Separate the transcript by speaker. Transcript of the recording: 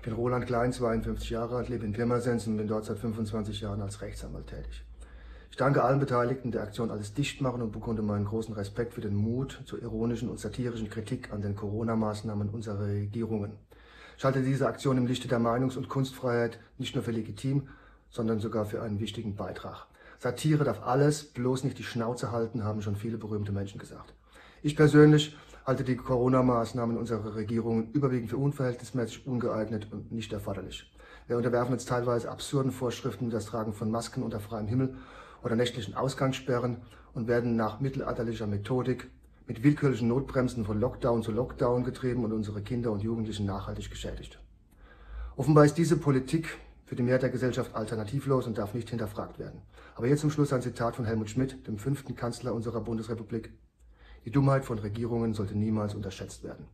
Speaker 1: Ich bin Roland Klein, 52 Jahre alt, lebe in Pirmasens und bin dort seit 25 Jahren als Rechtsanwalt tätig. Ich danke allen Beteiligten der Aktion Alles dicht machen und bekunde meinen großen Respekt für den Mut zur ironischen und satirischen Kritik an den Corona-Maßnahmen unserer Regierungen. Ich halte diese Aktion im Lichte der Meinungs- und Kunstfreiheit nicht nur für legitim, sondern sogar für einen wichtigen Beitrag. Satire darf alles, bloß nicht die Schnauze halten, haben schon viele berühmte Menschen gesagt. Ich persönlich halte die Corona-Maßnahmen unserer Regierung überwiegend für unverhältnismäßig ungeeignet und nicht erforderlich. Wir unterwerfen uns teilweise absurden Vorschriften wie das Tragen von Masken unter freiem Himmel oder nächtlichen Ausgangssperren und werden nach mittelalterlicher Methodik mit willkürlichen Notbremsen von Lockdown zu Lockdown getrieben und unsere Kinder und Jugendlichen nachhaltig geschädigt. Offenbar ist diese Politik für die Mehrheit der Gesellschaft alternativlos und darf nicht hinterfragt werden. Aber hier zum Schluss ein Zitat von Helmut Schmidt, dem fünften Kanzler unserer Bundesrepublik. Die Dummheit von Regierungen sollte niemals unterschätzt werden.